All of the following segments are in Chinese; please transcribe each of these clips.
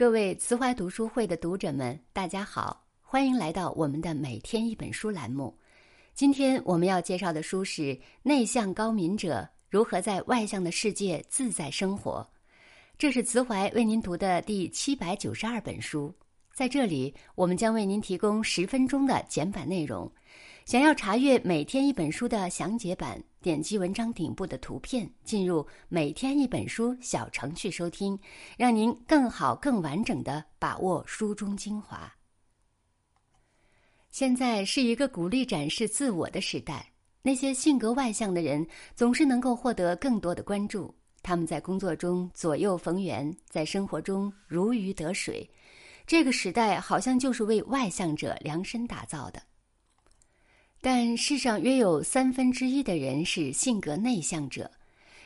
各位慈怀读书会的读者们，大家好，欢迎来到我们的每天一本书栏目。今天我们要介绍的书是《内向高敏者如何在外向的世界自在生活》，这是慈怀为您读的第七百九十二本书。在这里，我们将为您提供十分钟的简版内容。想要查阅每天一本书的详解版，点击文章顶部的图片，进入每天一本书小程序收听，让您更好、更完整的把握书中精华。现在是一个鼓励展示自我的时代，那些性格外向的人总是能够获得更多的关注。他们在工作中左右逢源，在生活中如鱼得水。这个时代好像就是为外向者量身打造的。但世上约有三分之一的人是性格内向者，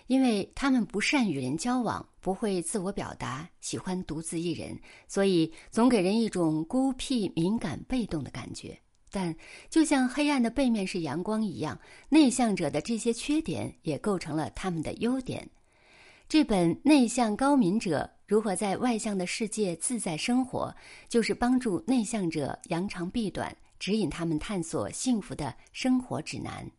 因为他们不善与人交往，不会自我表达，喜欢独自一人，所以总给人一种孤僻、敏感、被动的感觉。但就像黑暗的背面是阳光一样，内向者的这些缺点也构成了他们的优点。这本《内向高敏者如何在外向的世界自在生活》，就是帮助内向者扬长避短。指引他们探索幸福的生活指南。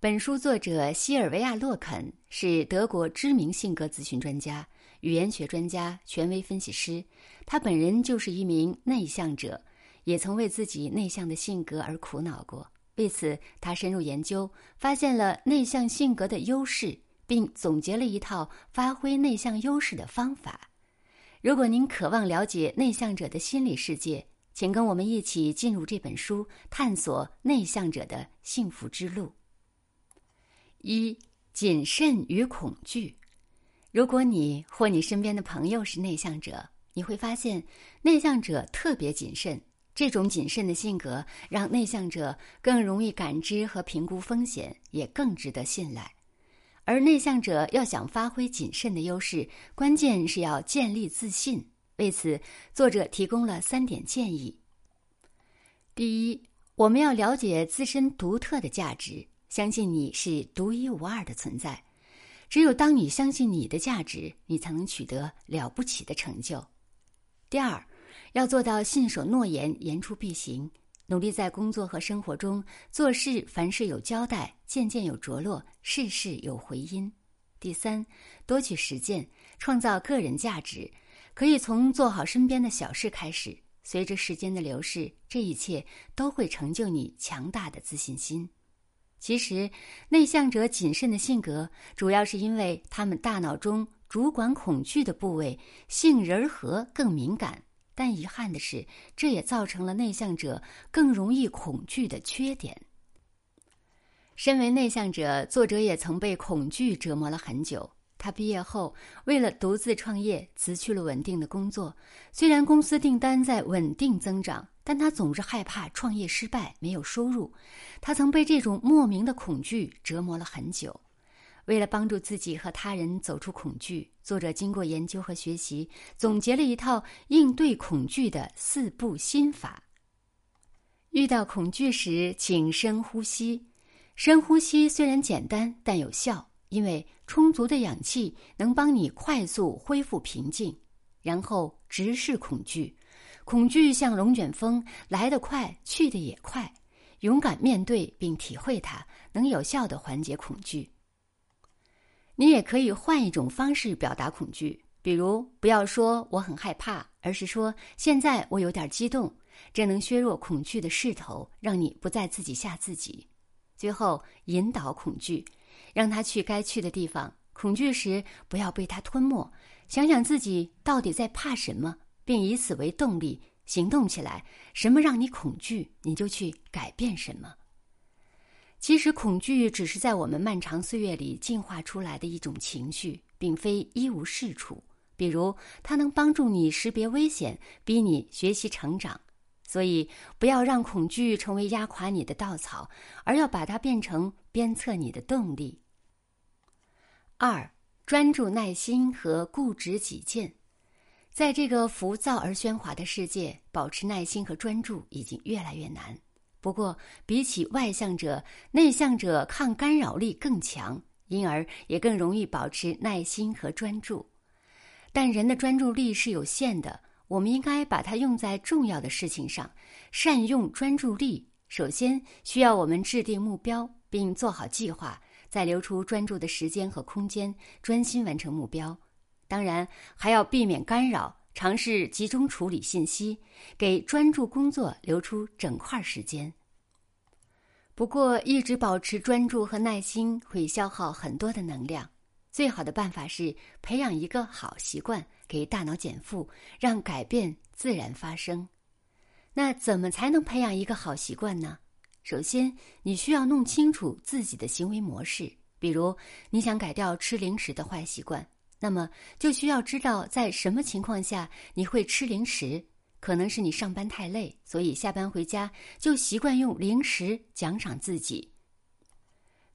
本书作者西尔维亚·洛肯是德国知名性格咨询专家、语言学专家、权威分析师。他本人就是一名内向者，也曾为自己内向的性格而苦恼过。为此，他深入研究，发现了内向性格的优势，并总结了一套发挥内向优势的方法。如果您渴望了解内向者的心理世界，请跟我们一起进入这本书，探索内向者的幸福之路。一、谨慎与恐惧。如果你或你身边的朋友是内向者，你会发现内向者特别谨慎。这种谨慎的性格让内向者更容易感知和评估风险，也更值得信赖。而内向者要想发挥谨慎的优势，关键是要建立自信。为此，作者提供了三点建议。第一，我们要了解自身独特的价值，相信你是独一无二的存在。只有当你相信你的价值，你才能取得了不起的成就。第二，要做到信守诺言，言出必行，努力在工作和生活中做事，凡事有交代，件件有着落，事事有回音。第三，多去实践，创造个人价值。可以从做好身边的小事开始，随着时间的流逝，这一切都会成就你强大的自信心。其实，内向者谨慎的性格，主要是因为他们大脑中主管恐惧的部位杏仁核更敏感。但遗憾的是，这也造成了内向者更容易恐惧的缺点。身为内向者，作者也曾被恐惧折磨了很久。他毕业后，为了独自创业，辞去了稳定的工作。虽然公司订单在稳定增长，但他总是害怕创业失败，没有收入。他曾被这种莫名的恐惧折磨了很久。为了帮助自己和他人走出恐惧，作者经过研究和学习，总结了一套应对恐惧的四步心法。遇到恐惧时，请深呼吸。深呼吸虽然简单，但有效。因为充足的氧气能帮你快速恢复平静，然后直视恐惧。恐惧像龙卷风，来得快，去得也快。勇敢面对并体会它，能有效的缓解恐惧。你也可以换一种方式表达恐惧，比如不要说“我很害怕”，而是说“现在我有点激动”，这能削弱恐惧的势头，让你不再自己吓自己。最后，引导恐惧。让他去该去的地方。恐惧时，不要被他吞没。想想自己到底在怕什么，并以此为动力行动起来。什么让你恐惧，你就去改变什么。其实，恐惧只是在我们漫长岁月里进化出来的一种情绪，并非一无是处。比如，它能帮助你识别危险，逼你学习成长。所以，不要让恐惧成为压垮你的稻草，而要把它变成鞭策你的动力。二、专注、耐心和固执己见，在这个浮躁而喧哗的世界，保持耐心和专注已经越来越难。不过，比起外向者，内向者抗干扰力更强，因而也更容易保持耐心和专注。但人的专注力是有限的，我们应该把它用在重要的事情上，善用专注力。首先需要我们制定目标，并做好计划，再留出专注的时间和空间，专心完成目标。当然，还要避免干扰，尝试集中处理信息，给专注工作留出整块时间。不过，一直保持专注和耐心会消耗很多的能量。最好的办法是培养一个好习惯，给大脑减负，让改变自然发生。那怎么才能培养一个好习惯呢？首先，你需要弄清楚自己的行为模式。比如，你想改掉吃零食的坏习惯，那么就需要知道在什么情况下你会吃零食。可能是你上班太累，所以下班回家就习惯用零食奖赏自己。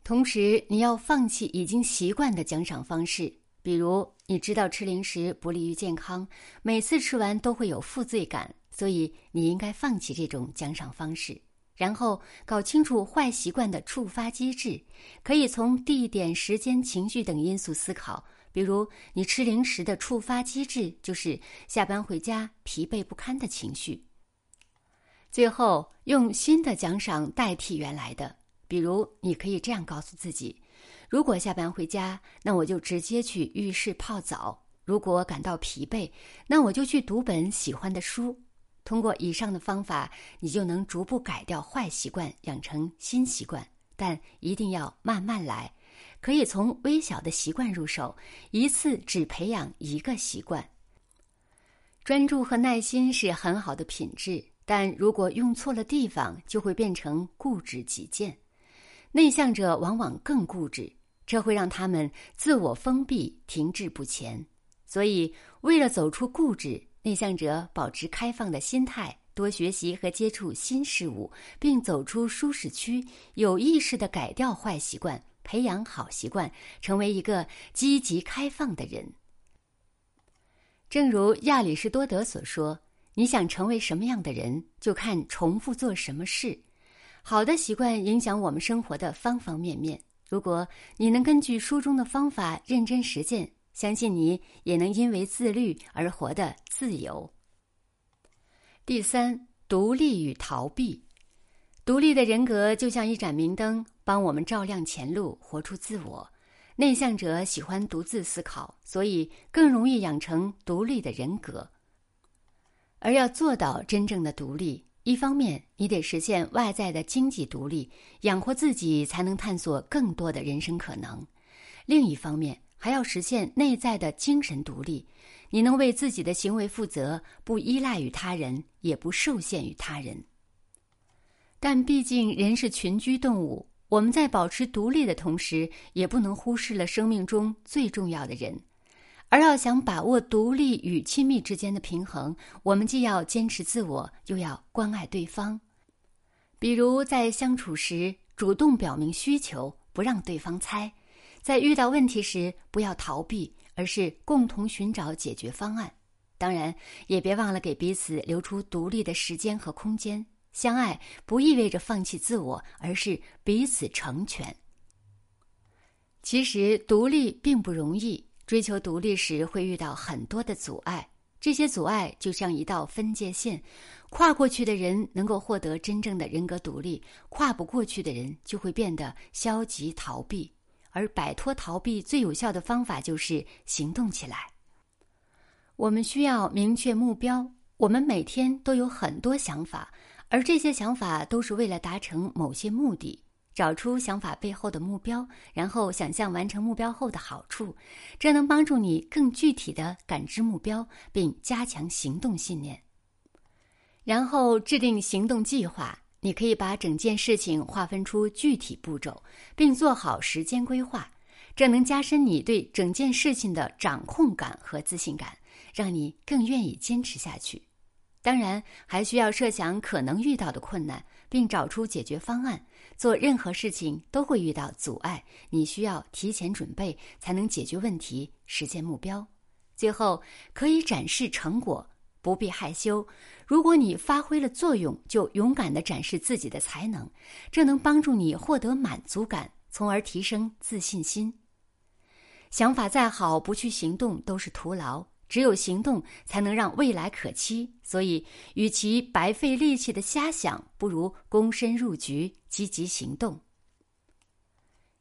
同时，你要放弃已经习惯的奖赏方式，比如你知道吃零食不利于健康，每次吃完都会有负罪感，所以你应该放弃这种奖赏方式。然后搞清楚坏习惯的触发机制，可以从地点、时间、情绪等因素思考。比如，你吃零食的触发机制就是下班回家疲惫不堪的情绪。最后，用新的奖赏代替原来的。比如，你可以这样告诉自己：如果下班回家，那我就直接去浴室泡澡；如果感到疲惫，那我就去读本喜欢的书。通过以上的方法，你就能逐步改掉坏习惯，养成新习惯。但一定要慢慢来。可以从微小的习惯入手，一次只培养一个习惯。专注和耐心是很好的品质，但如果用错了地方，就会变成固执己见。内向者往往更固执，这会让他们自我封闭、停滞不前。所以，为了走出固执，内向者保持开放的心态，多学习和接触新事物，并走出舒适区，有意识的改掉坏习惯。培养好习惯，成为一个积极开放的人。正如亚里士多德所说：“你想成为什么样的人，就看重复做什么事。”好的习惯影响我们生活的方方面面。如果你能根据书中的方法认真实践，相信你也能因为自律而活得自由。第三，独立与逃避。独立的人格就像一盏明灯。帮我们照亮前路，活出自我。内向者喜欢独自思考，所以更容易养成独立的人格。而要做到真正的独立，一方面你得实现外在的经济独立，养活自己，才能探索更多的人生可能；另一方面，还要实现内在的精神独立，你能为自己的行为负责，不依赖于他人，也不受限于他人。但毕竟人是群居动物。我们在保持独立的同时，也不能忽视了生命中最重要的人。而要想把握独立与亲密之间的平衡，我们既要坚持自我，又要关爱对方。比如在相处时，主动表明需求，不让对方猜；在遇到问题时，不要逃避，而是共同寻找解决方案。当然，也别忘了给彼此留出独立的时间和空间。相爱不意味着放弃自我，而是彼此成全。其实独立并不容易，追求独立时会遇到很多的阻碍，这些阻碍就像一道分界线，跨过去的人能够获得真正的人格独立，跨不过去的人就会变得消极逃避。而摆脱逃避最有效的方法就是行动起来。我们需要明确目标，我们每天都有很多想法。而这些想法都是为了达成某些目的，找出想法背后的目标，然后想象完成目标后的好处，这能帮助你更具体的感知目标，并加强行动信念。然后制定行动计划，你可以把整件事情划分出具体步骤，并做好时间规划，这能加深你对整件事情的掌控感和自信感，让你更愿意坚持下去。当然，还需要设想可能遇到的困难，并找出解决方案。做任何事情都会遇到阻碍，你需要提前准备，才能解决问题，实现目标。最后，可以展示成果，不必害羞。如果你发挥了作用，就勇敢地展示自己的才能，这能帮助你获得满足感，从而提升自信心。想法再好，不去行动都是徒劳。只有行动才能让未来可期。所以，与其白费力气的瞎想，不如躬身入局，积极行动。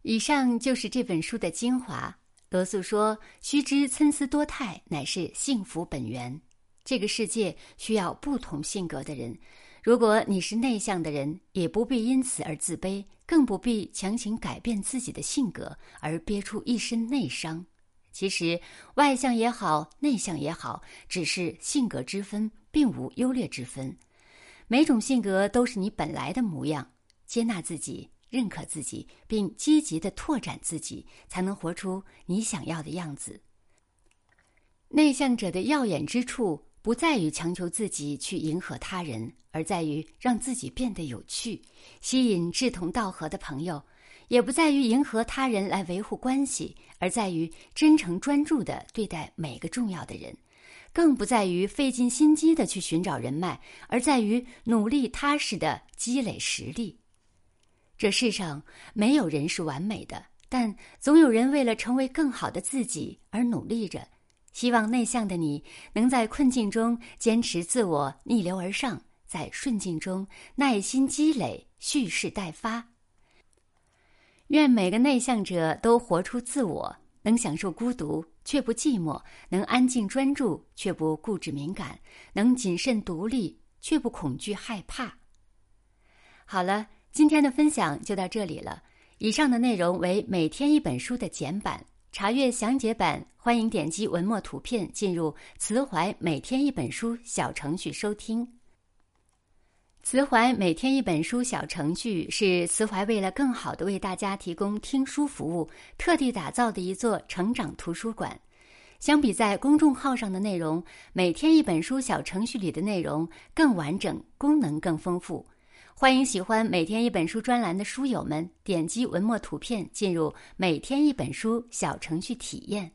以上就是这本书的精华。罗素说：“须知参差多态，乃是幸福本源。这个世界需要不同性格的人。如果你是内向的人，也不必因此而自卑，更不必强行改变自己的性格而憋出一身内伤。其实，外向也好，内向也好，只是性格之分，并无优劣之分。每种性格都是你本来的模样。接纳自己。”认可自己，并积极的拓展自己，才能活出你想要的样子。内向者的耀眼之处，不在于强求自己去迎合他人，而在于让自己变得有趣，吸引志同道合的朋友；也不在于迎合他人来维护关系，而在于真诚专注的对待每个重要的人；更不在于费尽心机的去寻找人脉，而在于努力踏实的积累实力。这世上没有人是完美的，但总有人为了成为更好的自己而努力着。希望内向的你能在困境中坚持自我，逆流而上；在顺境中耐心积累，蓄势待发。愿每个内向者都活出自我，能享受孤独却不寂寞，能安静专注却不固执敏感，能谨慎独立却不恐惧害怕。好了。今天的分享就到这里了。以上的内容为每天一本书的简版，查阅详解版，欢迎点击文末图片进入慈怀每天一本书小程序收听。慈怀每天一本书小程序是慈怀为了更好的为大家提供听书服务，特地打造的一座成长图书馆。相比在公众号上的内容，每天一本书小程序里的内容更完整，功能更丰富。欢迎喜欢每天一本书专栏的书友们点击文末图片进入每天一本书小程序体验。